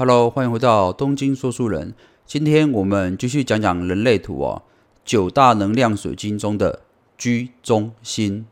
Hello，欢迎回到东京说书人。今天我们继续讲讲人类图哦，九大能量水晶中的居中心。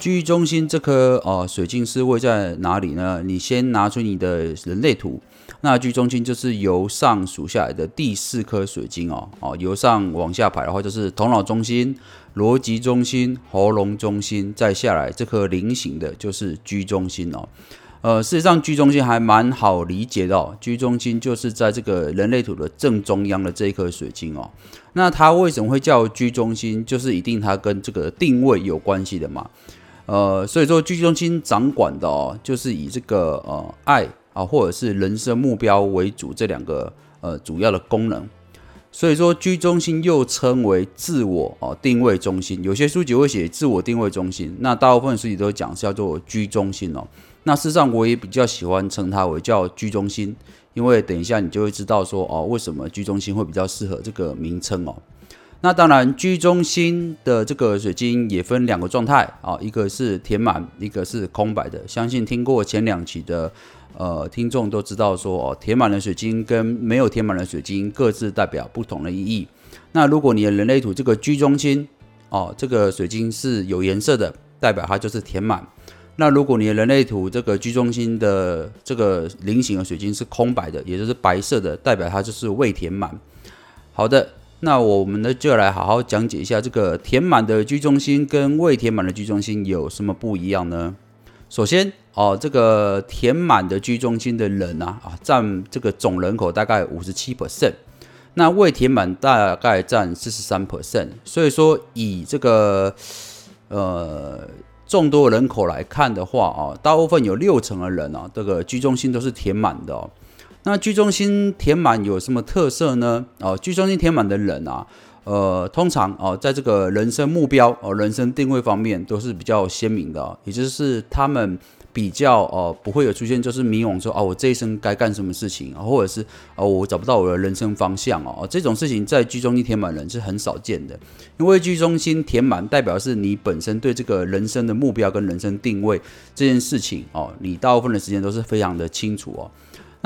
居中心这颗哦水晶是位在哪里呢？你先拿出你的人类图，那居中心就是由上数下来的第四颗水晶哦哦，由上往下排的话就是头脑中心、逻辑中心、喉咙中心，再下来这颗菱形的就是居中心哦。呃，事实上居中心还蛮好理解的哦，居中心就是在这个人类图的正中央的这一颗水晶哦。那它为什么会叫居中心？就是一定它跟这个定位有关系的嘛。呃，所以说居中心掌管的哦，就是以这个呃爱啊，或者是人生目标为主这两个呃主要的功能。所以说居中心又称为自我哦定位中心，有些书籍会写自我定位中心，那大部分书籍都讲是叫做居中心哦。那事实上我也比较喜欢称它为叫居中心，因为等一下你就会知道说哦，为什么居中心会比较适合这个名称哦。那当然，居中心的这个水晶也分两个状态啊，一个是填满，一个是空白的。相信听过前两期的呃听众都知道说，哦，填满了水晶跟没有填满的水晶各自代表不同的意义。那如果你的人类图这个居中心哦，这个水晶是有颜色的，代表它就是填满。那如果你的人类图这个居中心的这个菱形的水晶是空白的，也就是白色的，代表它就是未填满。好的。那我们呢，就来好好讲解一下这个填满的居中心跟未填满的居中心有什么不一样呢？首先，哦，这个填满的居中心的人啊，啊，占这个总人口大概五十七 percent，那未填满大概占四十三 percent。所以说，以这个呃众多人口来看的话啊，大部分有六成的人啊，这个居中心都是填满的。那居中心填满有什么特色呢？哦，居中心填满的人啊，呃，通常哦，在这个人生目标哦、人生定位方面都是比较鲜明的，也就是他们比较哦，不会有出现就是迷惘说啊，我这一生该干什么事情，或者是哦，我找不到我的人生方向哦，这种事情在居中心填满人是很少见的，因为居中心填满代表是你本身对这个人生的目标跟人生定位这件事情哦，你大部分的时间都是非常的清楚哦。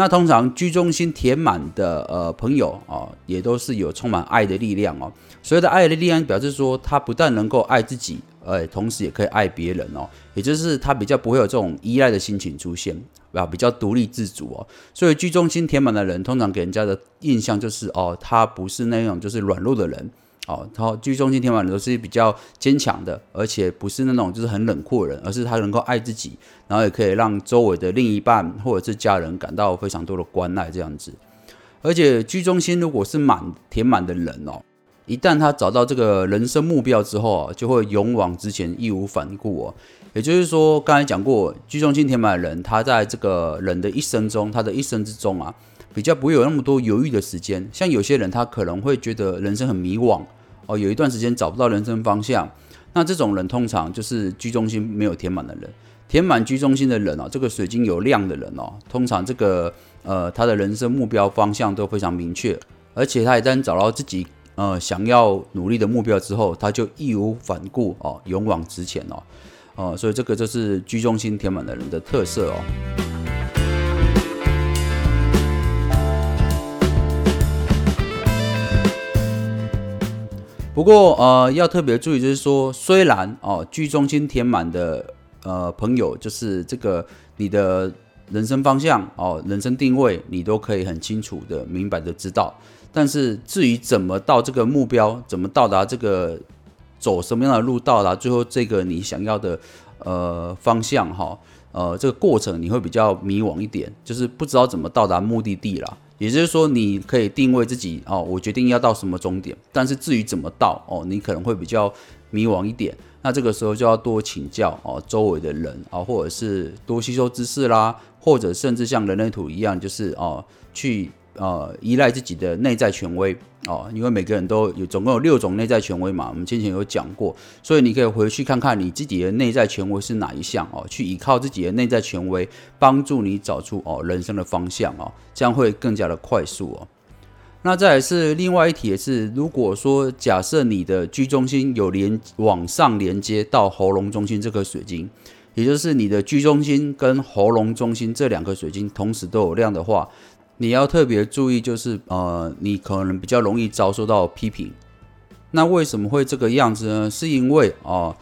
那通常居中心填满的呃朋友哦，也都是有充满爱的力量哦。所谓的爱的力量，表示说他不但能够爱自己，呃，同时也可以爱别人哦。也就是他比较不会有这种依赖的心情出现，啊，比较独立自主哦。所以居中心填满的人，通常给人家的印象就是哦，他不是那种就是软弱的人。哦，然后居中心天满人都是比较坚强的，而且不是那种就是很冷酷的人，而是他能够爱自己，然后也可以让周围的另一半或者是家人感到非常多的关爱这样子。而且居中心如果是满填满的人哦，一旦他找到这个人生目标之后啊，就会勇往直前，义无反顾哦。也就是说，刚才讲过，居中心填满的人，他在这个人的一生中，他的一生之中啊，比较不会有那么多犹豫的时间。像有些人，他可能会觉得人生很迷惘。哦，有一段时间找不到人生方向，那这种人通常就是居中心没有填满的人。填满居中心的人哦，这个水晶有亮的人哦，通常这个呃他的人生目标方向都非常明确，而且他一旦找到自己呃想要努力的目标之后，他就义无反顾哦，勇往直前哦，哦，所以这个就是居中心填满的人的特色哦。不过，呃，要特别注意，就是说，虽然哦，居中心填满的呃朋友，就是这个你的人生方向哦，人生定位，你都可以很清楚的、明白的知道。但是，至于怎么到这个目标，怎么到达这个，走什么样的路到达最后这个你想要的呃方向哈，呃，这个过程你会比较迷惘一点，就是不知道怎么到达目的地了。也就是说，你可以定位自己哦，我决定要到什么终点，但是至于怎么到哦，你可能会比较迷惘一点。那这个时候就要多请教哦，周围的人啊，或者是多吸收知识啦，或者甚至像人类图一样，就是哦去。呃，依赖自己的内在权威哦，因为每个人都有总共有六种内在权威嘛，我们先前有讲过，所以你可以回去看看你自己的内在权威是哪一项哦，去依靠自己的内在权威，帮助你找出哦人生的方向哦，这样会更加的快速哦。那再来是另外一题也是，如果说假设你的居中心有连往上连接到喉咙中心这颗水晶，也就是你的居中心跟喉咙中心这两颗水晶同时都有亮的话，你要特别注意，就是呃，你可能比较容易遭受到批评。那为什么会这个样子呢？是因为啊，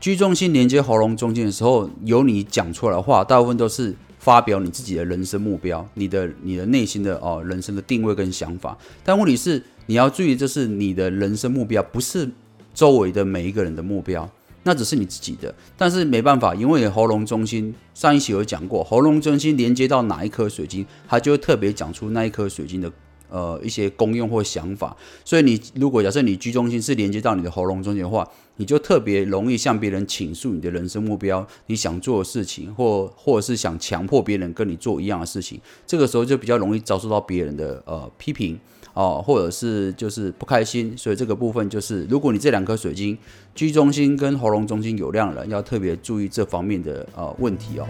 居中心连接喉咙中间的时候，有你讲出来的话，大部分都是。发表你自己的人生目标，你的你的内心的哦人生的定位跟想法，但问题是你要注意，就是你的人生目标不是周围的每一个人的目标，那只是你自己的。但是没办法，因为喉咙中心上一期有讲过，喉咙中心连接到哪一颗水晶，它就会特别讲出那一颗水晶的。呃，一些功用或想法，所以你如果假设你居中心是连接到你的喉咙中间的话，你就特别容易向别人倾诉你的人生目标，你想做的事情，或或者是想强迫别人跟你做一样的事情，这个时候就比较容易遭受到别人的呃批评哦，或者是就是不开心。所以这个部分就是，如果你这两颗水晶居中心跟喉咙中心有亮了，要特别注意这方面的呃问题哦。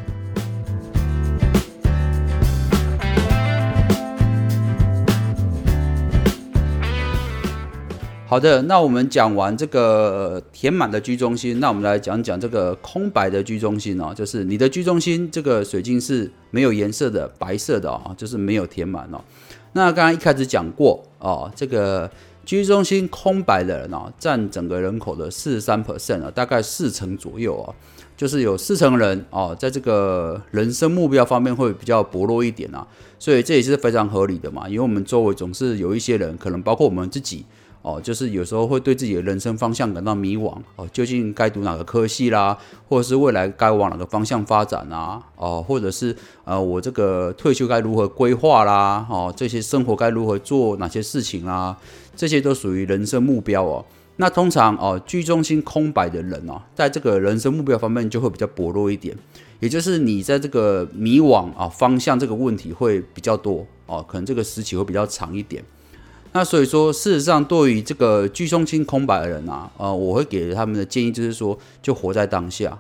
好的，那我们讲完这个填满的居中心，那我们来讲讲这个空白的居中心哦，就是你的居中心这个水晶是没有颜色的，白色的啊，就是没有填满哦。那刚刚一开始讲过哦，这个居中心空白的人哦，占整个人口的四十三 percent 啊，大概四成左右啊，就是有四成人哦，在这个人生目标方面会比较薄弱一点啊，所以这也是非常合理的嘛，因为我们周围总是有一些人，可能包括我们自己。哦，就是有时候会对自己的人生方向感到迷惘哦，究竟该读哪个科系啦，或者是未来该往哪个方向发展啊？哦，或者是呃，我这个退休该如何规划啦？哦，这些生活该如何做哪些事情啊？这些都属于人生目标哦。那通常哦，居中心空白的人哦，在这个人生目标方面就会比较薄弱一点，也就是你在这个迷惘啊方向这个问题会比较多哦，可能这个时期会比较长一点。那所以说，事实上，对于这个居中心空白的人啊，呃，我会给他们的建议就是说，就活在当下，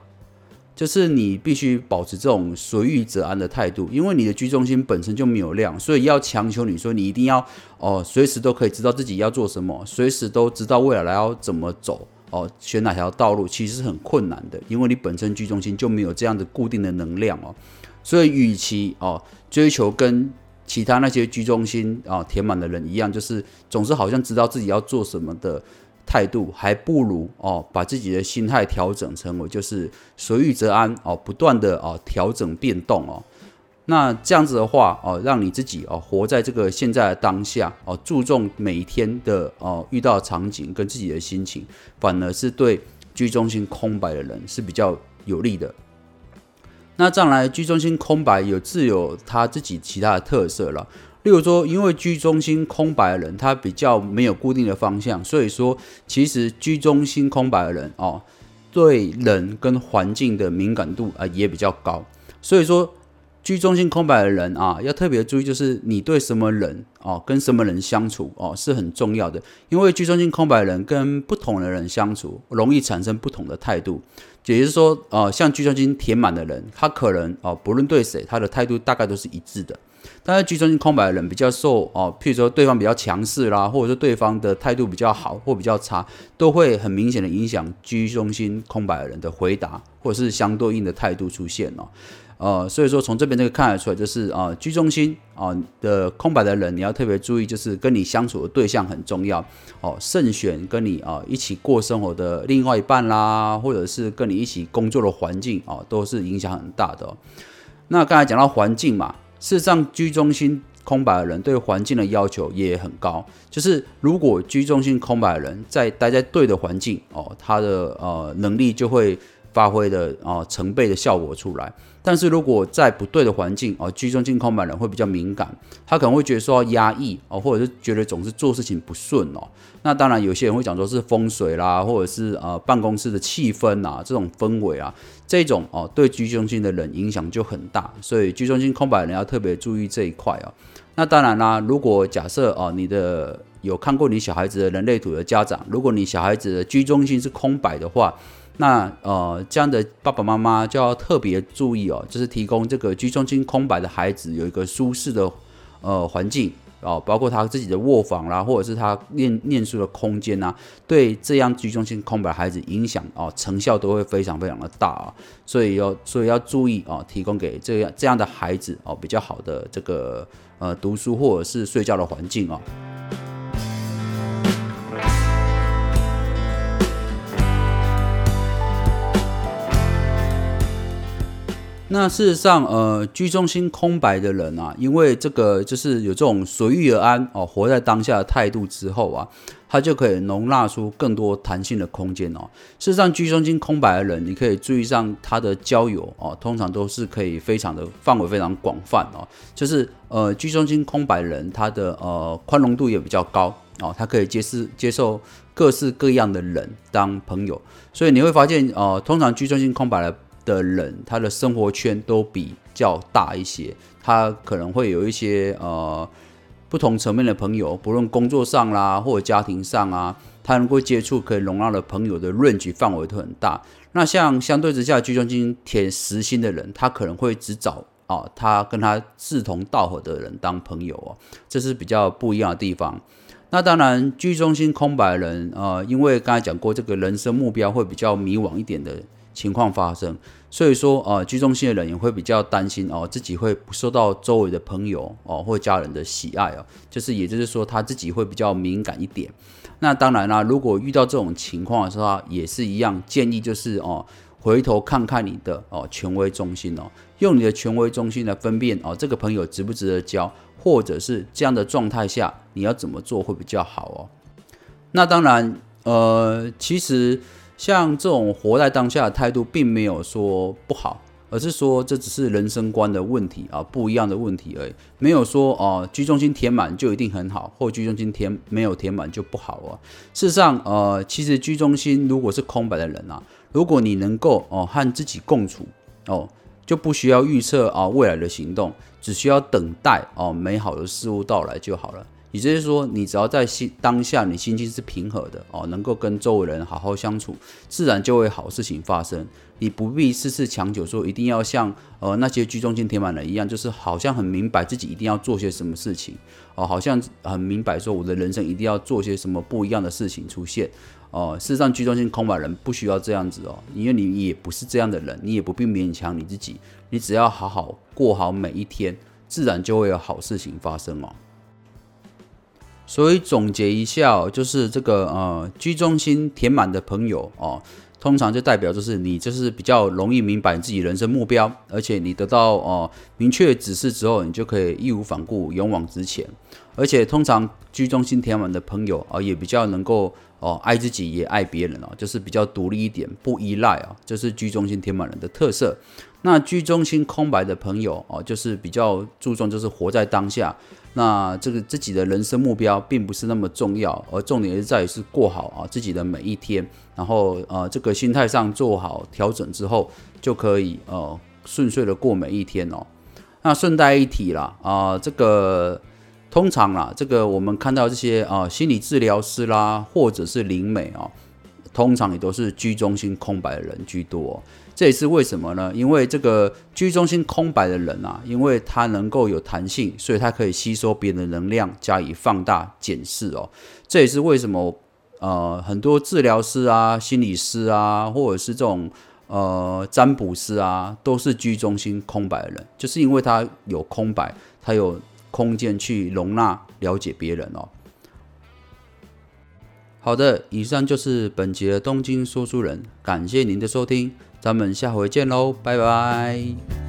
就是你必须保持这种随遇则安的态度，因为你的居中心本身就没有量，所以要强求你说你一定要哦，随时都可以知道自己要做什么，随时都知道未来要怎么走哦，选哪条道路，其实是很困难的，因为你本身居中心就没有这样的固定的能量哦，所以与其哦追求跟其他那些居中心啊填满的人一样，就是总是好像知道自己要做什么的态度，还不如哦把自己的心态调整成为就是随遇则安哦，不断的哦调整变动哦。那这样子的话哦，让你自己哦活在这个现在的当下哦，注重每一天的哦遇到场景跟自己的心情，反而是对居中心空白的人是比较有利的。那这样来，居中心空白有自有他自己其他的特色了。例如说，因为居中心空白的人，他比较没有固定的方向，所以说，其实居中心空白的人哦，对人跟环境的敏感度啊也比较高。所以说，居中心空白的人啊，要特别注意，就是你对什么人哦，跟什么人相处哦，是很重要的。因为居中心空白的人跟不同的人相处，容易产生不同的态度。也就是说，呃，像居中心填满的人，他可能哦，不论对谁，他的态度大概都是一致的。但是居中心空白的人比较受哦，譬如说对方比较强势啦，或者说对方的态度比较好或比较差，都会很明显的影响居中心空白的人的回答，或者是相对应的态度出现哦。呃，所以说从这边这个看得出来，就是啊，居中心啊的空白的人，你要特别注意，就是跟你相处的对象很重要哦，慎选跟你啊一起过生活的另外一半啦，或者是跟你一起工作的环境啊，都是影响很大的。那刚才讲到环境嘛，事实上居中心空白的人对环境的要求也很高，就是如果居中心空白的人在待在对的环境哦，他的呃能力就会。发挥的啊成倍的效果出来，但是如果在不对的环境哦，居中性空白人会比较敏感，他可能会觉得说压抑哦，或者是觉得总是做事情不顺哦。那当然有些人会讲说是风水啦，或者是呃办公室的气氛啊，这种氛围啊，这种哦对居中心的人影响就很大，所以居中心空白人要特别注意这一块哦。那当然啦，如果假设哦你的有看过你小孩子的人类图的家长，如果你小孩子的居中心是空白的话。那呃，这样的爸爸妈妈就要特别注意哦，就是提供这个居中心空白的孩子有一个舒适的呃环境，哦，包括他自己的卧房啦，或者是他念念书的空间呐，对这样居中心空白的孩子影响哦，成效都会非常非常的大啊，所以要所以要注意哦，提供给这样这样的孩子哦比较好的这个呃读书或者是睡觉的环境啊。那事实上，呃，居中心空白的人啊，因为这个就是有这种随遇而安哦，活在当下的态度之后啊，他就可以容纳出更多弹性的空间哦。事实上，居中心空白的人，你可以注意上他的交友哦，通常都是可以非常的范围非常广泛哦。就是呃，居中心空白的人，他的呃宽容度也比较高哦，他可以接受接受各式各样的人当朋友，所以你会发现呃，通常居中心空白的。的人，他的生活圈都比较大一些，他可能会有一些呃不同层面的朋友，不论工作上啦或者家庭上啊，他能够接触可以容纳的朋友的 range 范围都很大。那像相对之下，居中心填实心的人，他可能会只找啊他跟他志同道合的人当朋友哦，这是比较不一样的地方。那当然，居中心空白人呃，因为刚才讲过，这个人生目标会比较迷惘一点的。情况发生，所以说呃，居中心的人也会比较担心哦，自己会不受到周围的朋友哦或家人的喜爱哦，就是也就是说他自己会比较敏感一点。那当然啦，如果遇到这种情况的时候，也是一样建议就是哦，回头看看你的哦权威中心哦，用你的权威中心来分辨哦，这个朋友值不值得交，或者是这样的状态下你要怎么做会比较好哦。那当然呃，其实。像这种活在当下的态度，并没有说不好，而是说这只是人生观的问题啊，不一样的问题而已。没有说哦，居中心填满就一定很好，或居中心填没有填满就不好哦。事实上，呃，其实居中心如果是空白的人啊，如果你能够哦和自己共处哦，就不需要预测啊未来的行动，只需要等待哦美好的事物到来就好了。也就是说，你只要在心当下，你心情是平和的哦，能够跟周围人好好相处，自然就会好事情发生。你不必事事强求，说一定要像呃那些居中心填满人一样，就是好像很明白自己一定要做些什么事情哦，好像很明白说我的人生一定要做些什么不一样的事情出现哦。事实上，居中心空白人不需要这样子哦，因为你也不是这样的人，你也不必勉强你自己，你只要好好过好每一天，自然就会有好事情发生哦。所以总结一下，就是这个呃居中心填满的朋友哦，通常就代表就是你就是比较容易明白你自己人生目标，而且你得到哦明确指示之后，你就可以义无反顾勇往直前。而且通常居中心填满的朋友啊，也比较能够哦爱自己也爱别人哦，就是比较独立一点，不依赖啊，这是居中心填满人的特色。那居中心空白的朋友哦，就是比较注重就是活在当下。那这个自己的人生目标并不是那么重要，而重点是在于是过好啊自己的每一天，然后呃这个心态上做好调整之后，就可以呃顺遂的过每一天哦。那顺带一提啦啊，这个通常啦，这个我们看到这些啊心理治疗师啦，或者是灵美啊，通常也都是居中心空白的人居多。这也是为什么呢？因为这个居中心空白的人啊，因为他能够有弹性，所以他可以吸收别人的能量加以放大检视哦。这也是为什么呃很多治疗师啊、心理师啊，或者是这种呃占卜师啊，都是居中心空白的人，就是因为他有空白，他有空间去容纳了解别人哦。好的，以上就是本集的东京说书人，感谢您的收听。咱们下回见喽，拜拜。